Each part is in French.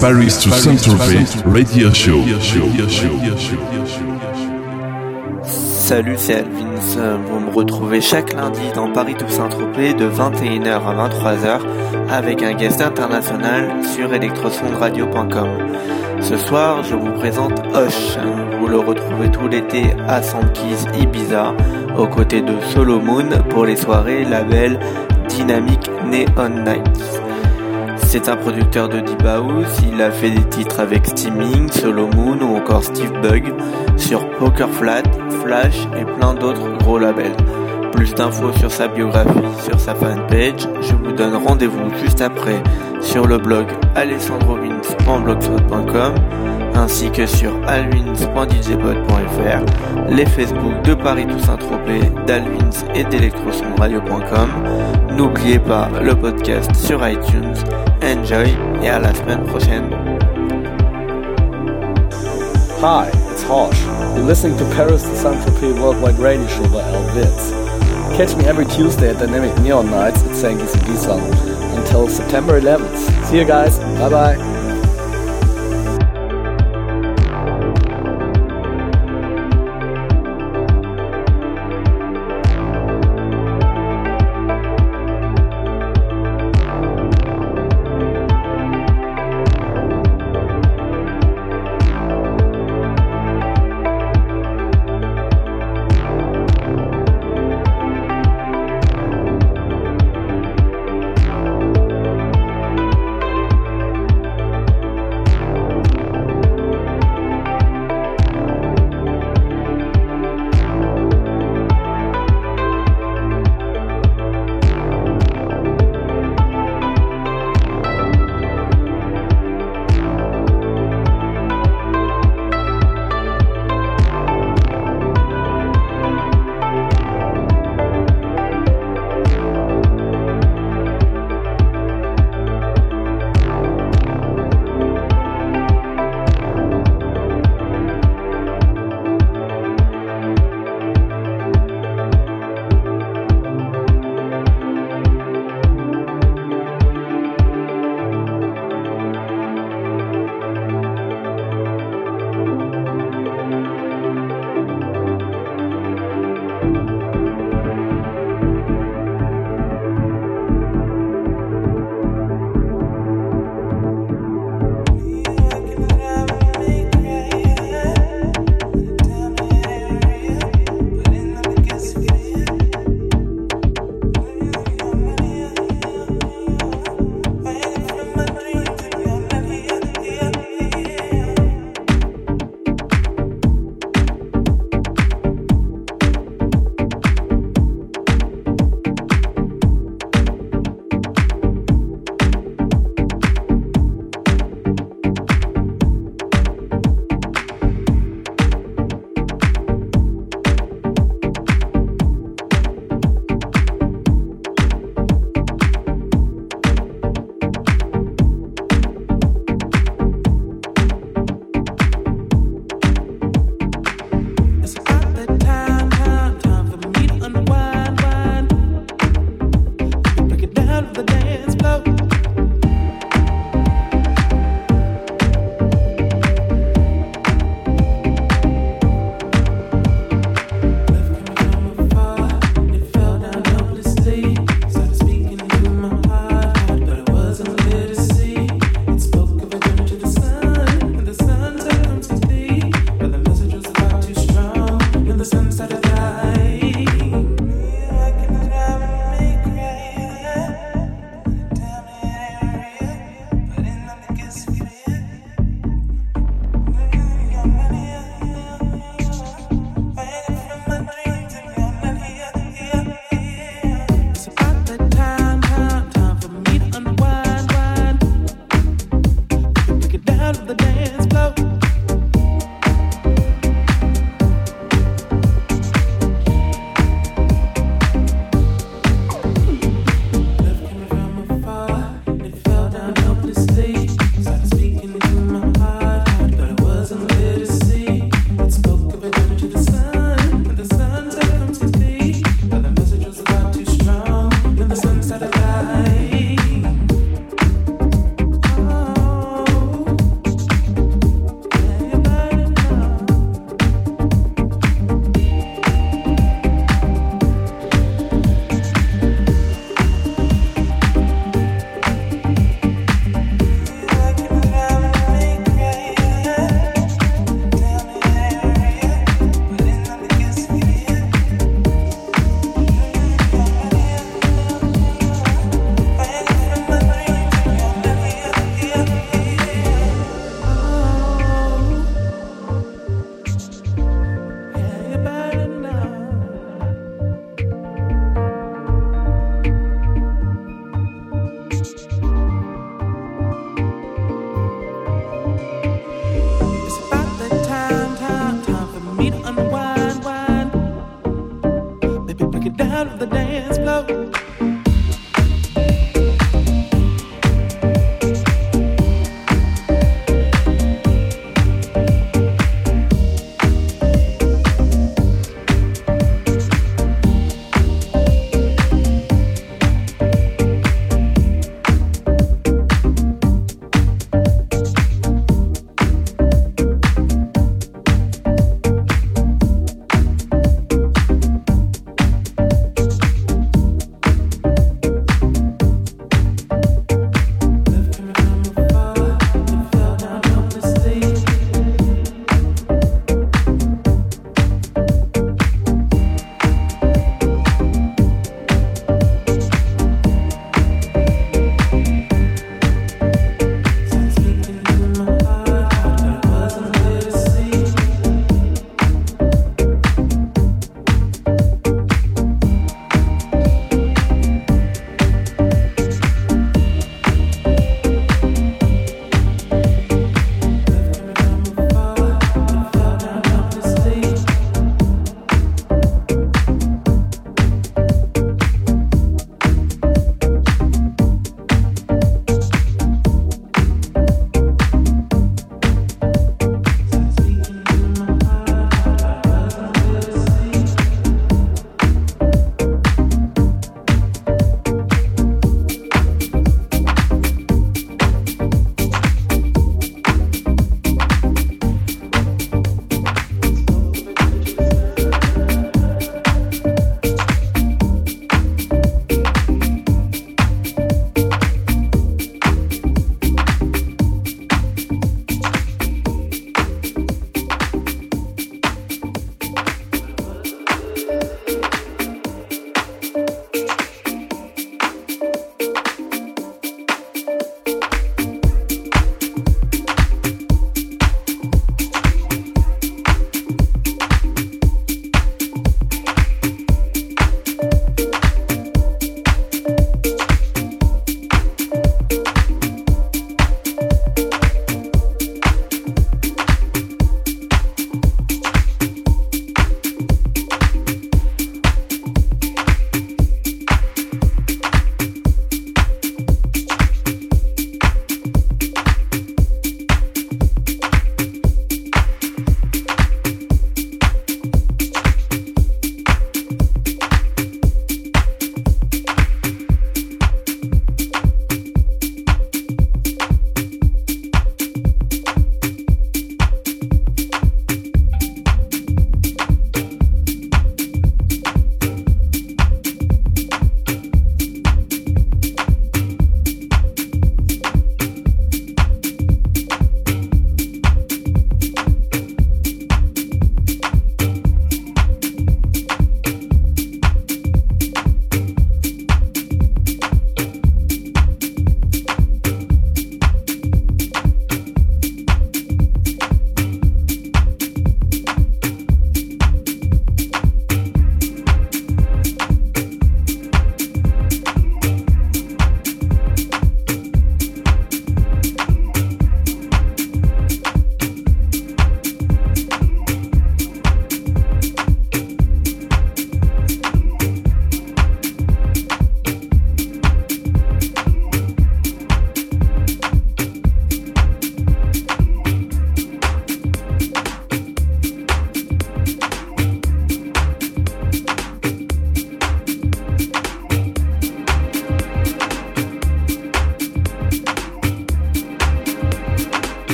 Paris to Saint-Tropez Radio Show. Salut, c'est Alvins. Vous me retrouvez chaque lundi dans Paris to Saint-Tropez de 21h à 23h avec un guest international sur electrosondradio.com. Ce soir, je vous présente Hosh. Vous le retrouvez tout l'été à Sandkeys Ibiza aux côtés de Solomon pour les soirées label Dynamic Neon Nights. C'est un producteur de deep house, il a fait des titres avec Steaming, Solomon ou encore Steve Bug sur Poker Flat, Flash et plein d'autres gros labels. Plus d'infos sur sa biographie, sur sa fanpage, je vous donne rendez-vous juste après sur le blog alessandrovins.blogspot.com ainsi que sur alwins.djpod.fr, les Facebook de Paris Toussaint Tropez, d'Alwins et d'electrosondradio.com. N'oubliez pas le podcast sur iTunes. Enjoy et à la semaine prochaine. Hi, it's Hosh. You're listening to Paris to Saint-Tropez Worldwide Radio Show by Al Vitz. Catch me every Tuesday at Dynamic Neon Nights at Sankey's Ibiza until September 11th. See you guys. Bye bye.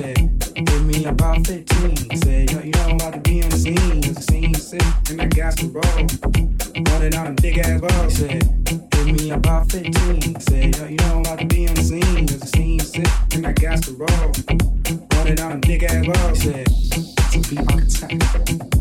said, give me about 15. Said, yo, you know I'm about to be on the scene. Cause the scene sick, and I got some balls. Wanted on a big ass ball. Said, give me about 15. Said, yo, you know I'm about to be on the scene. Cause the scene sick, and I got some balls. Wanted on a big ass ball. Said, to be on attack.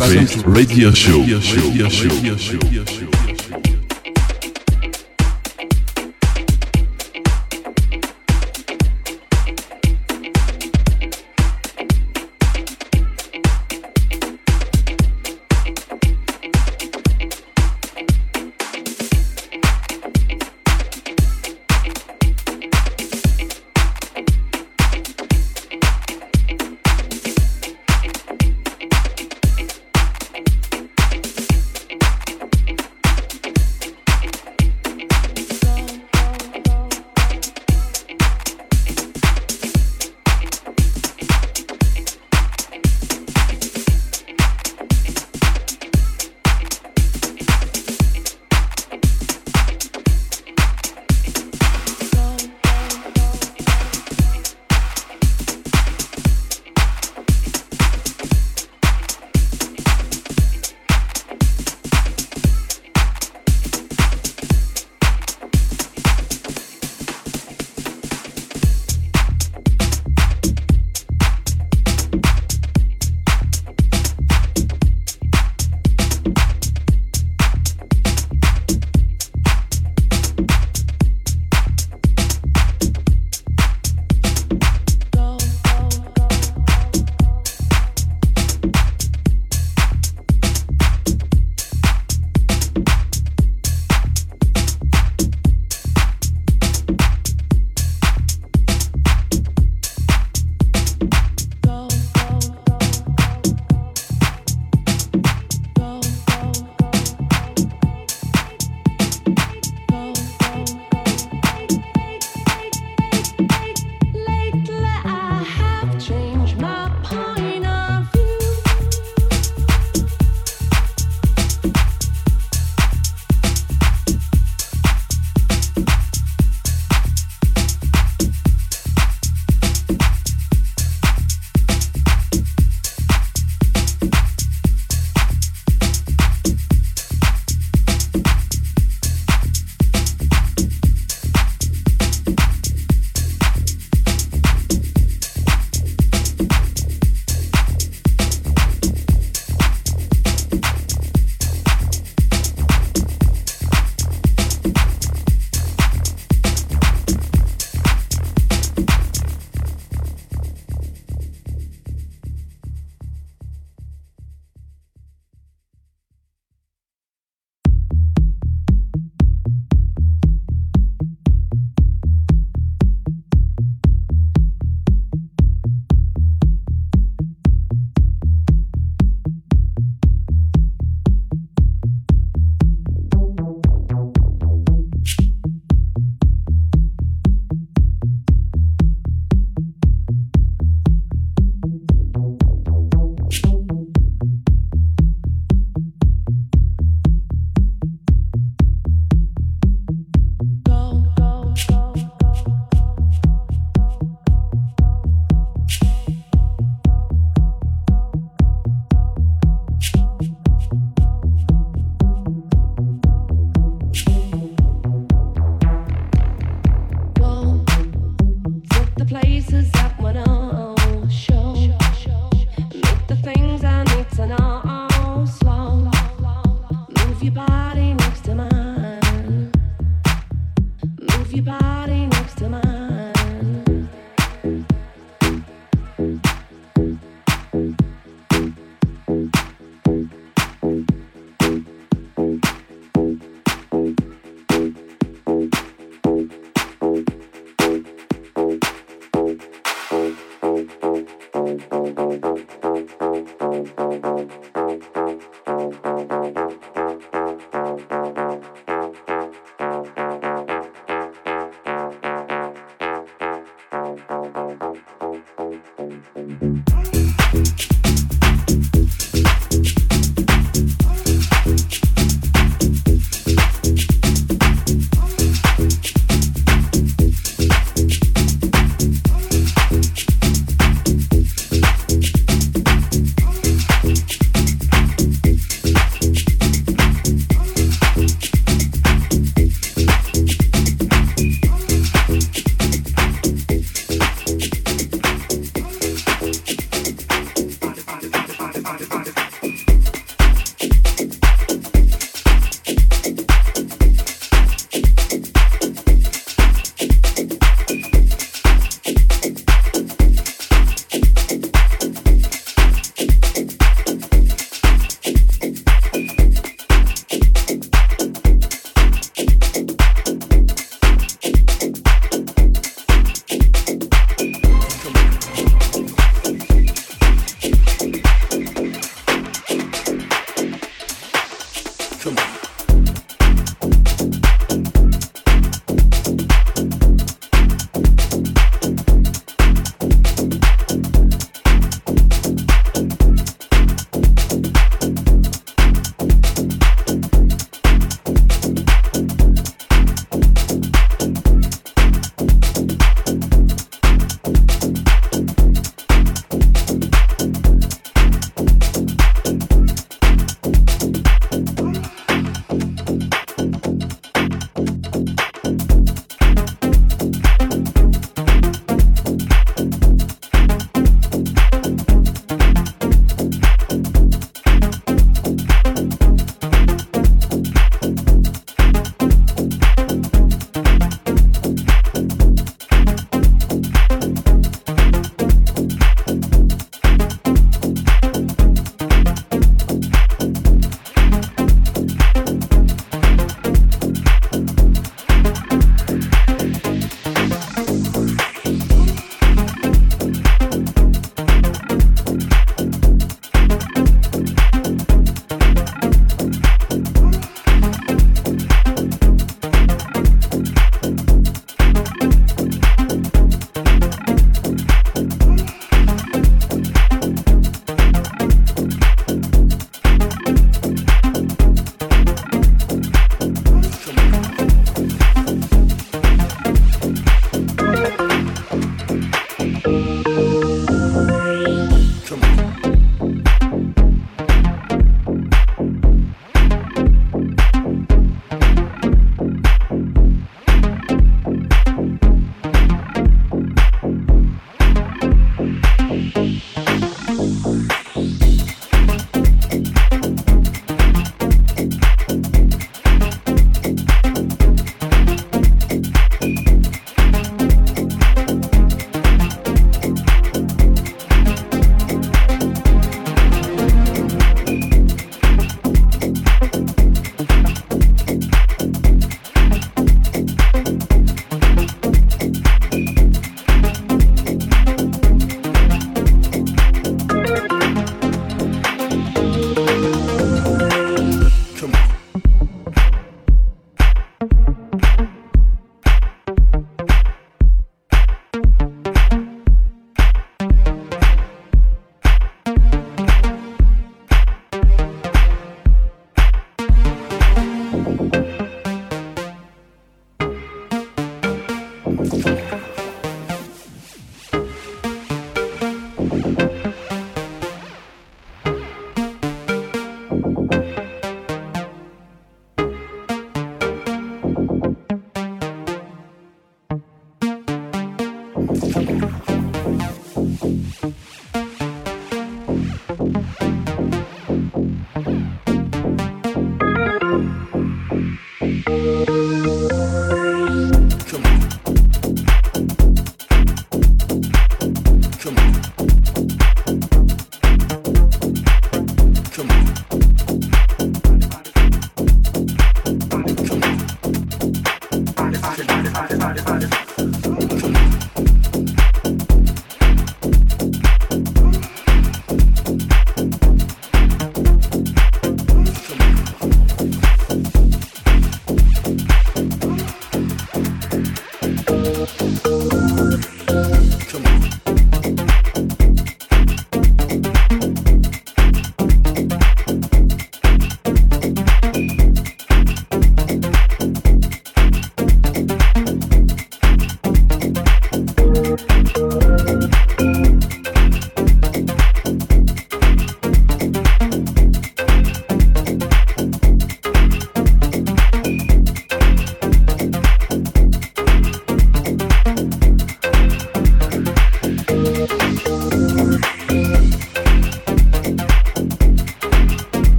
Sophie Radio Show. Radio Show. Radio Show. Radio Show.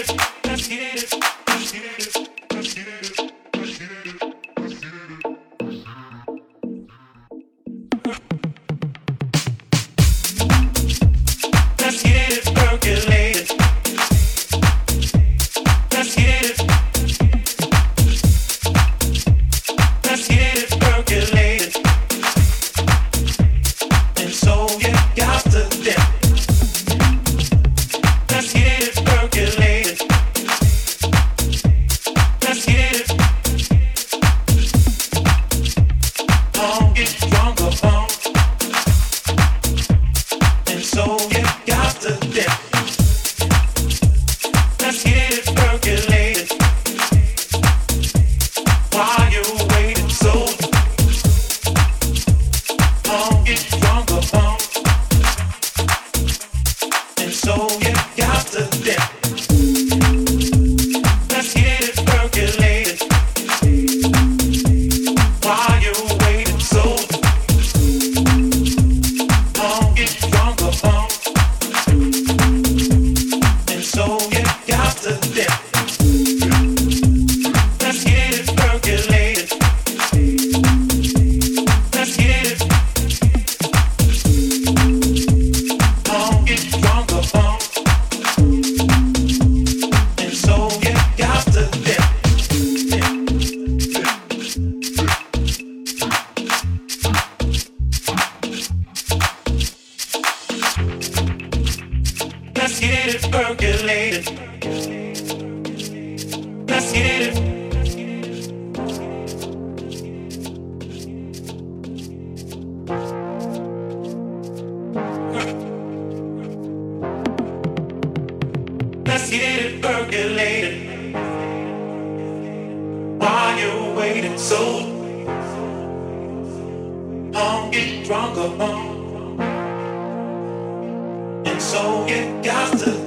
It's. just get it percolated while you're waiting. So long get drunk upon, and so it got to.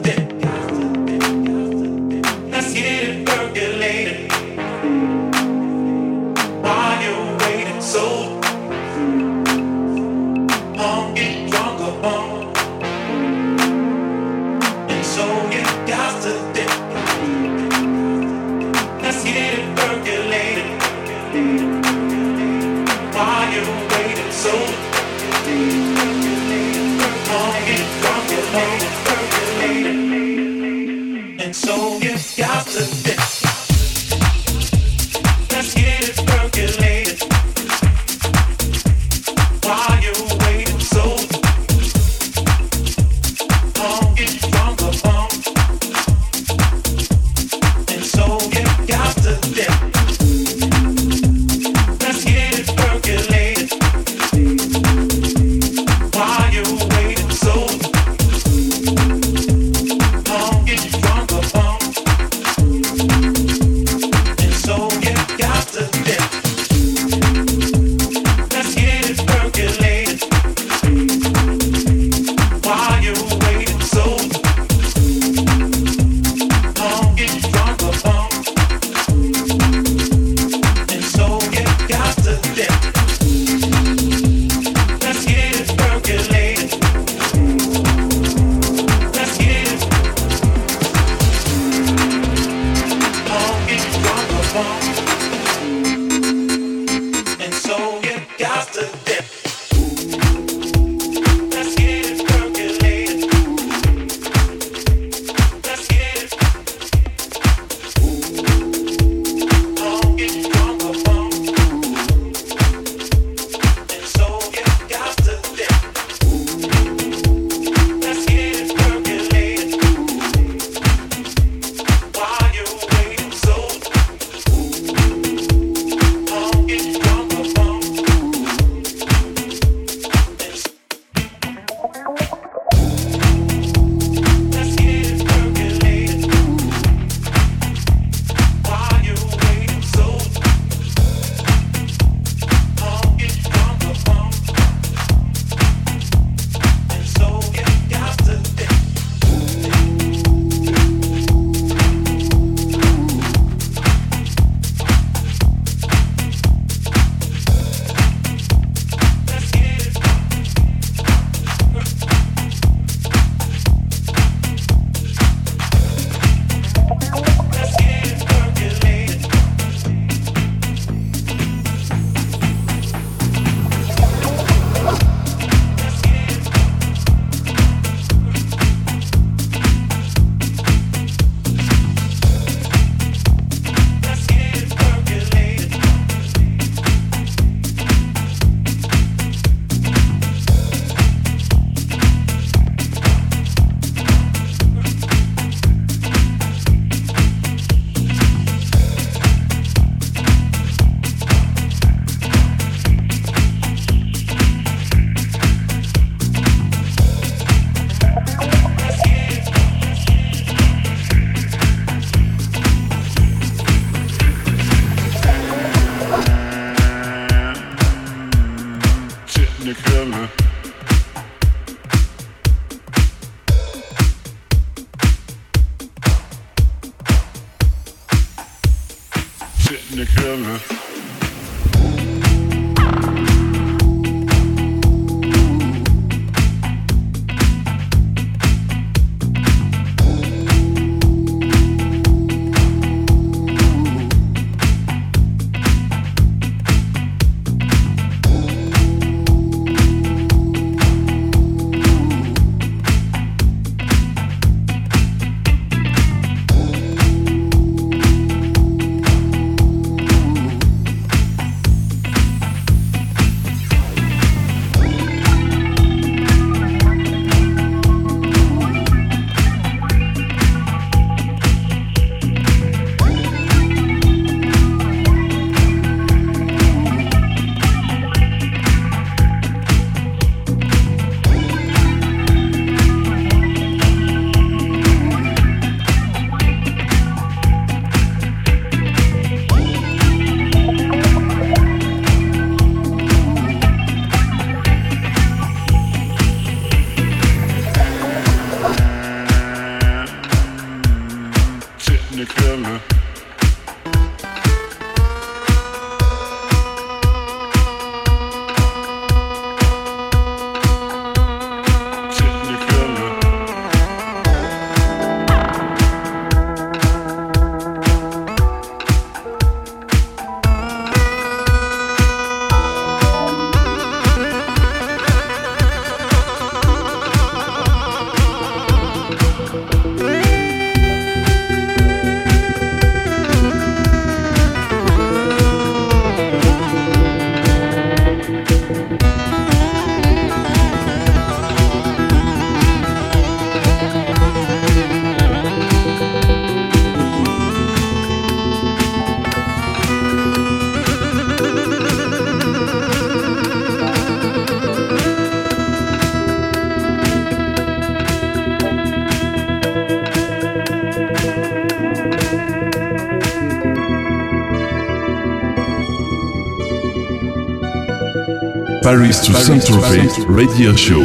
Paris to Saint-Tropez Radio Show.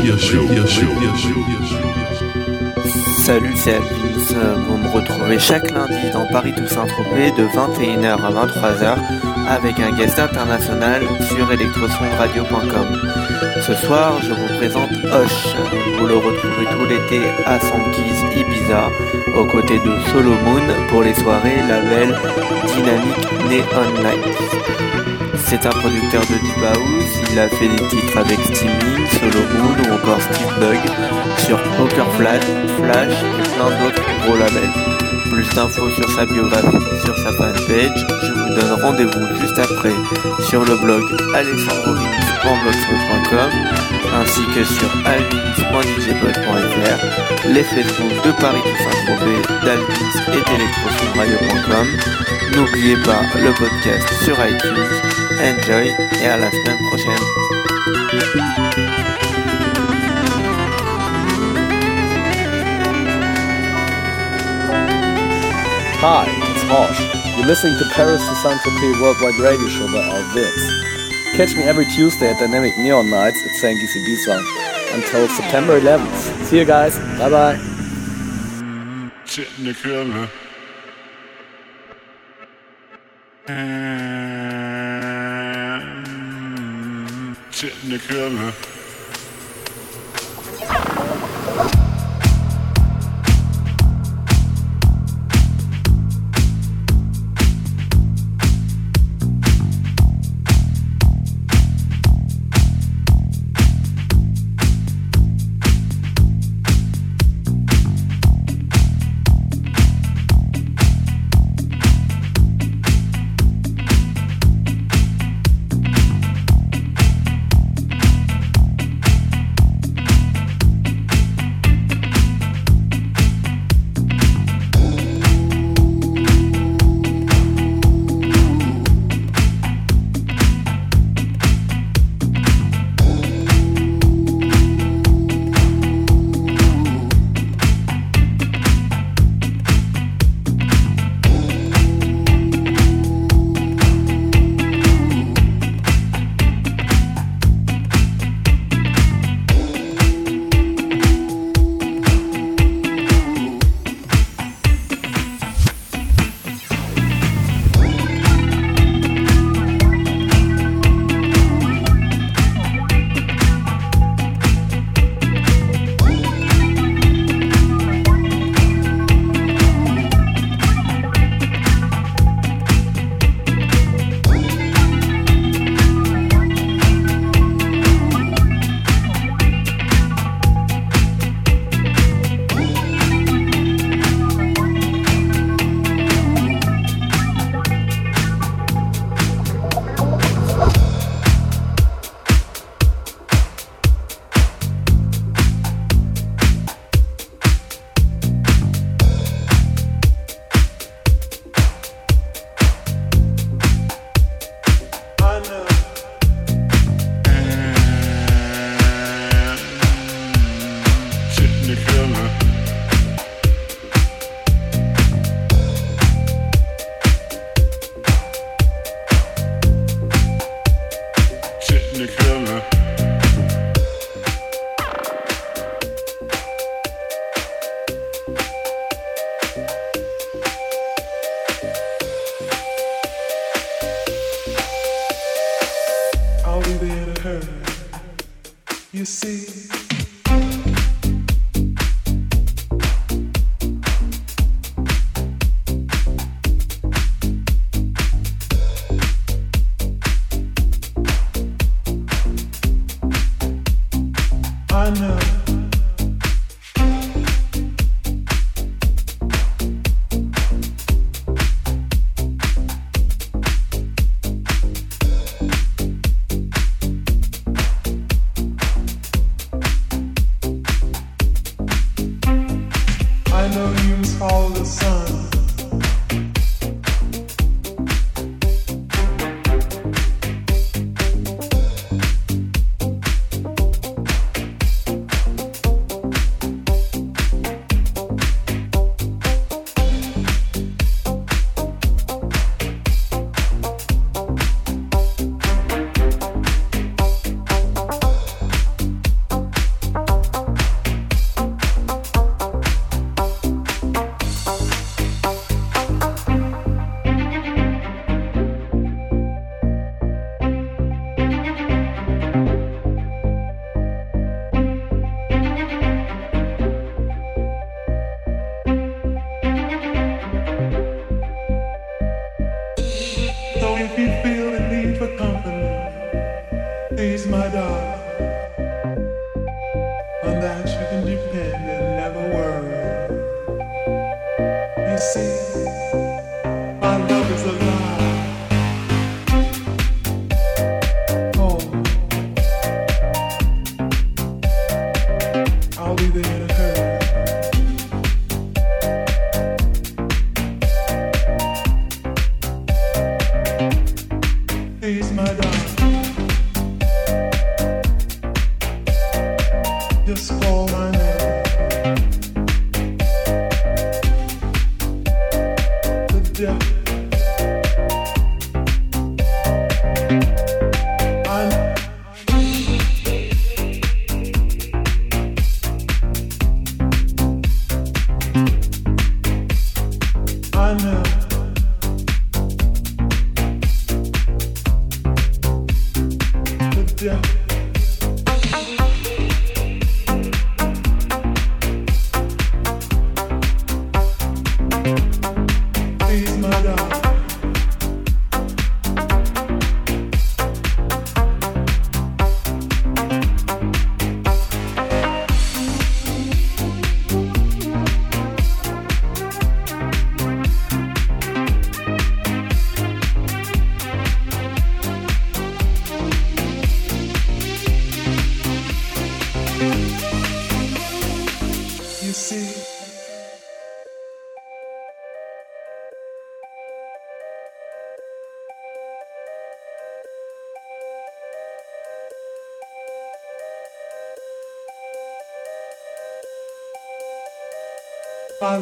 Salut, c'est Alvins. Vous me retrouvez chaque lundi dans Paris to Saint-Tropez de 21h à 23h avec un guest international sur electrosondradio.com. Ce soir, je vous présente Hoche. Vous le retrouvez tout l'été à Sankeys Ibiza aux côtés de Solomon pour les soirées label Dynamic Neon Lights. C'est un producteur de Deep House, il a fait des titres avec Steaming, Solo Moon ou encore Steve Bug sur Poker Flash, Flash et plein d'autres gros labels. Plus d'infos sur sa biographie, sur sa fanpage, je vous donne rendez-vous juste après sur le blog alexandrovins.blogspot.com ainsi que sur alvins.djpod.fr, les Facebook de Paris Saint-Tropez, d'Alvins et d'Electrosonradio.com. N'oubliez pas le podcast sur iTunes. Enjoy et à la semaine prochaine. Hi, it's Hosh. You're listening to Paris to Saint-Tropez Worldwide Radio Show by Al Vitz. Catch me every Tuesday at Dynamic Neon Nights at Sankey's Ibiza until September 11th. See you guys. Bye bye. Technicolor.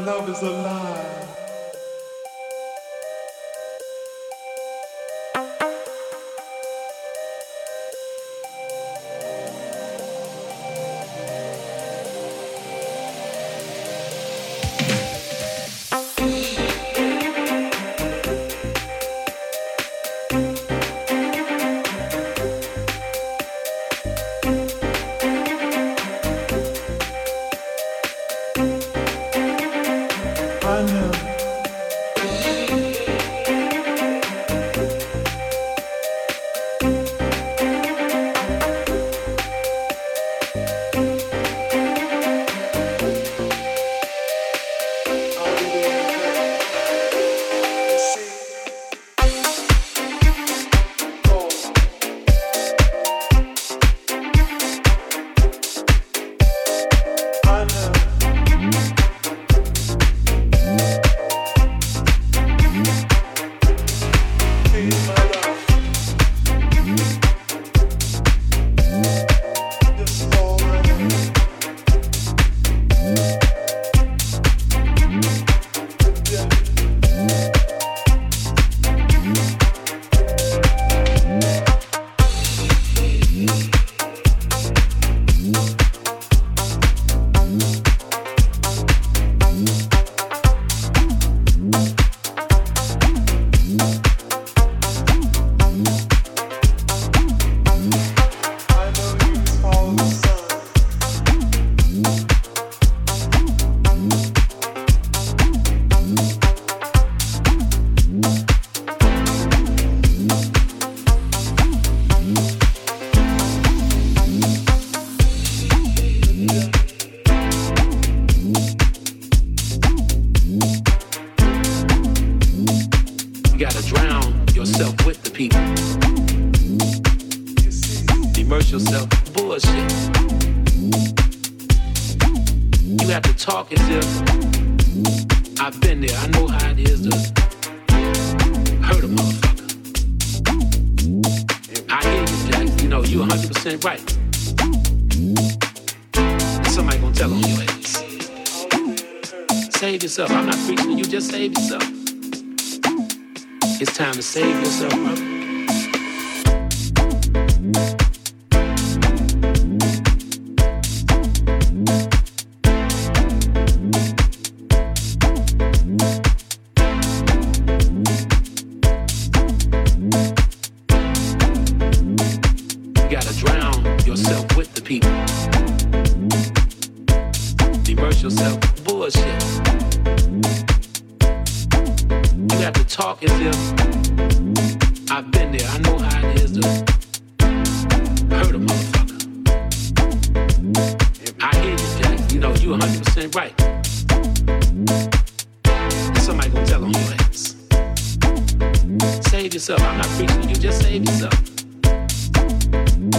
Love is alive.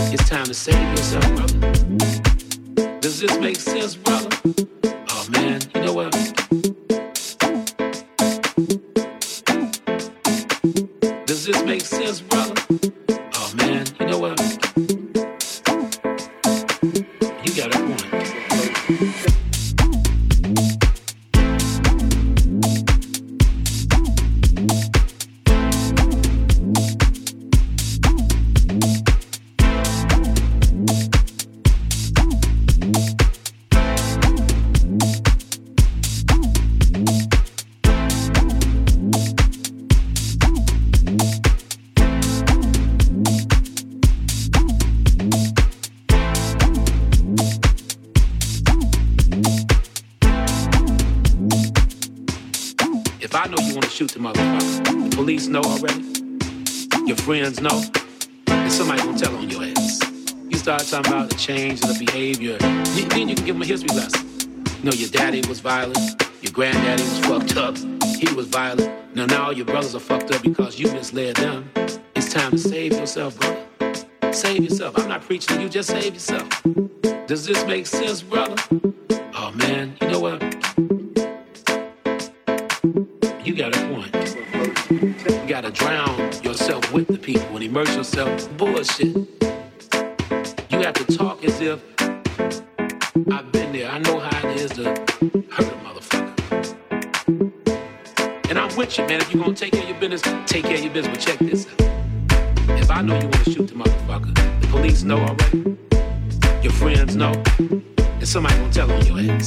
It's time to save yourself, brother. Does this make sense, brother? Does this make sense, brother? Oh man, you know what? You got a point. You gotta drown yourself with the people and immerse yourself bullshit. somebody gonna tell your.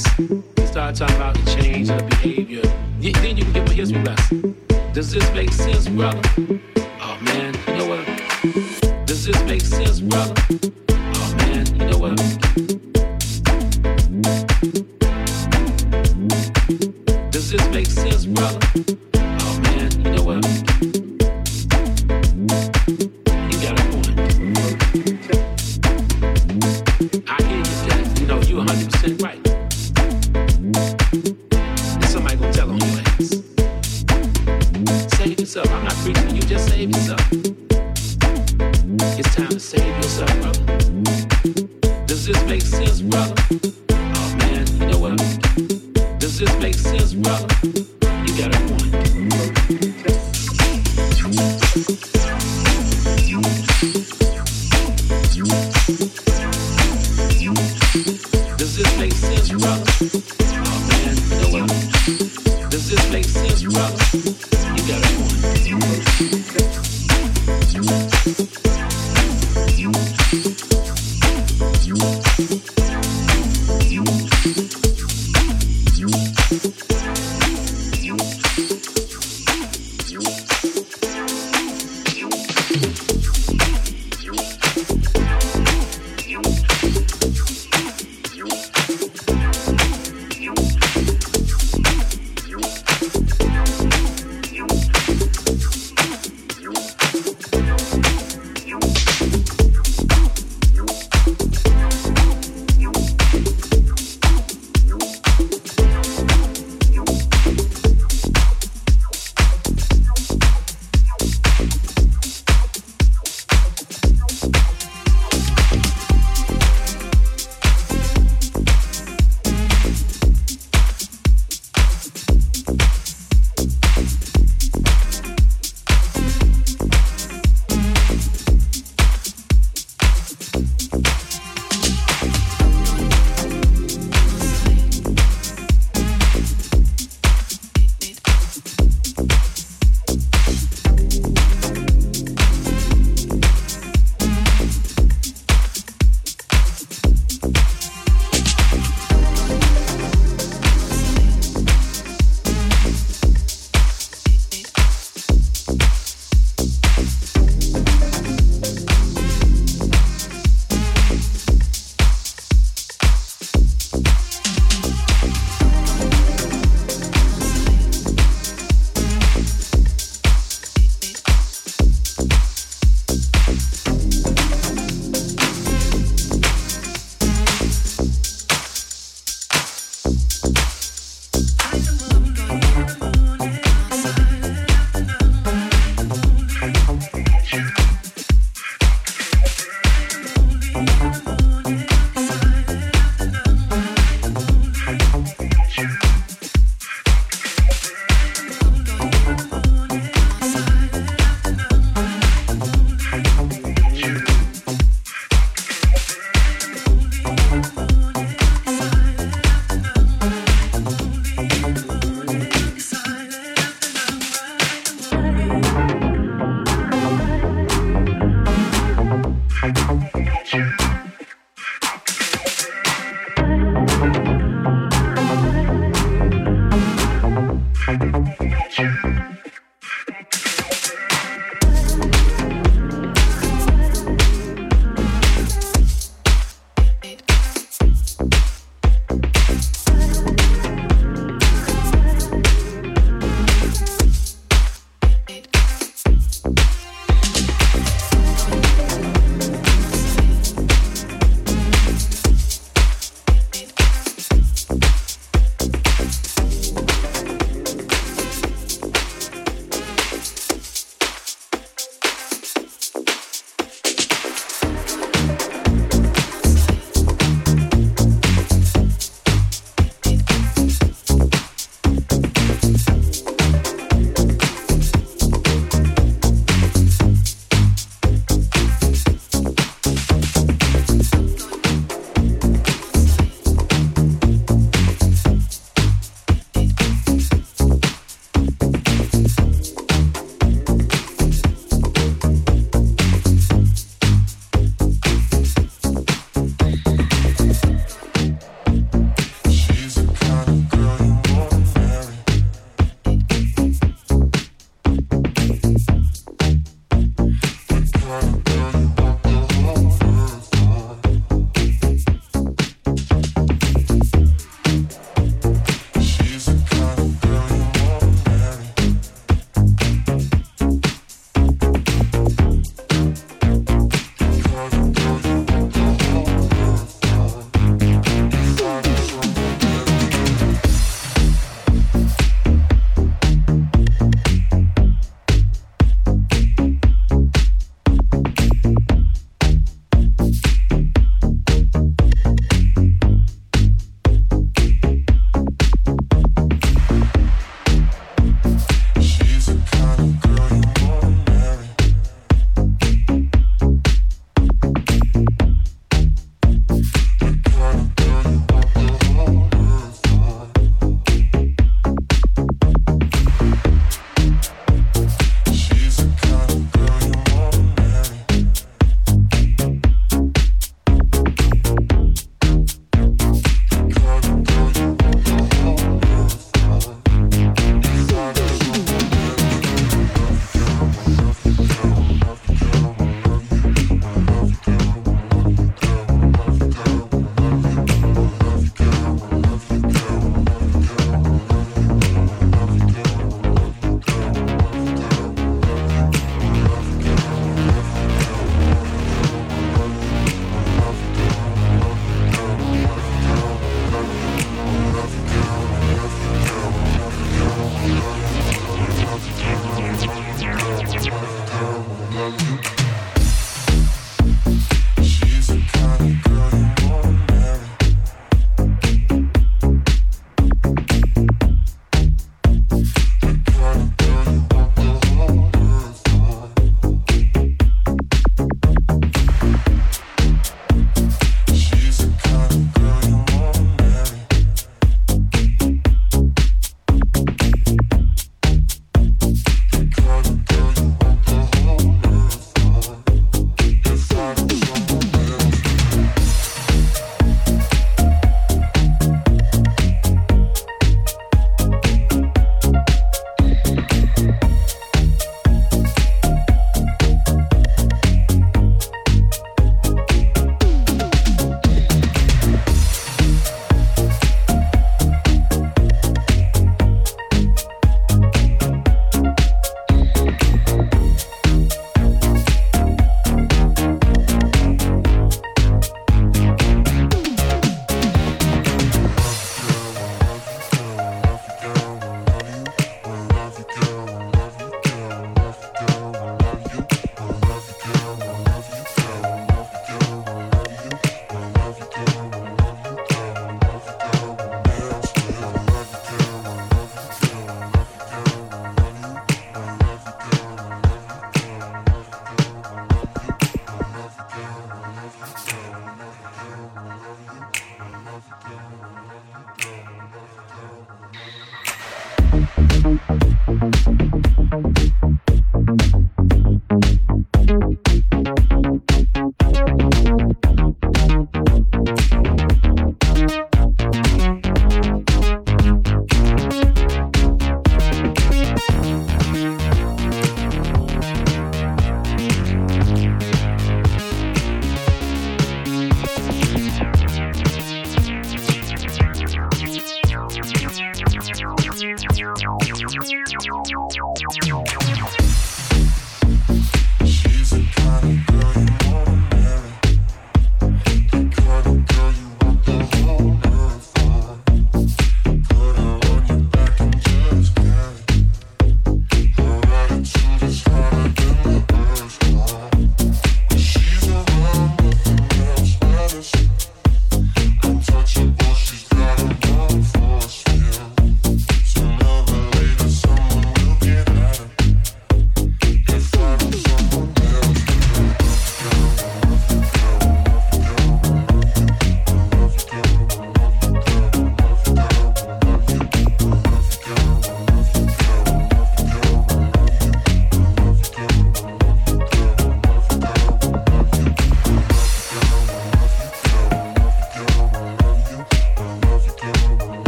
Start talking about the change of behavior. Y- then you can history lesson. Does this make sense, brother? Oh man, you know what? Does this make sense, brother?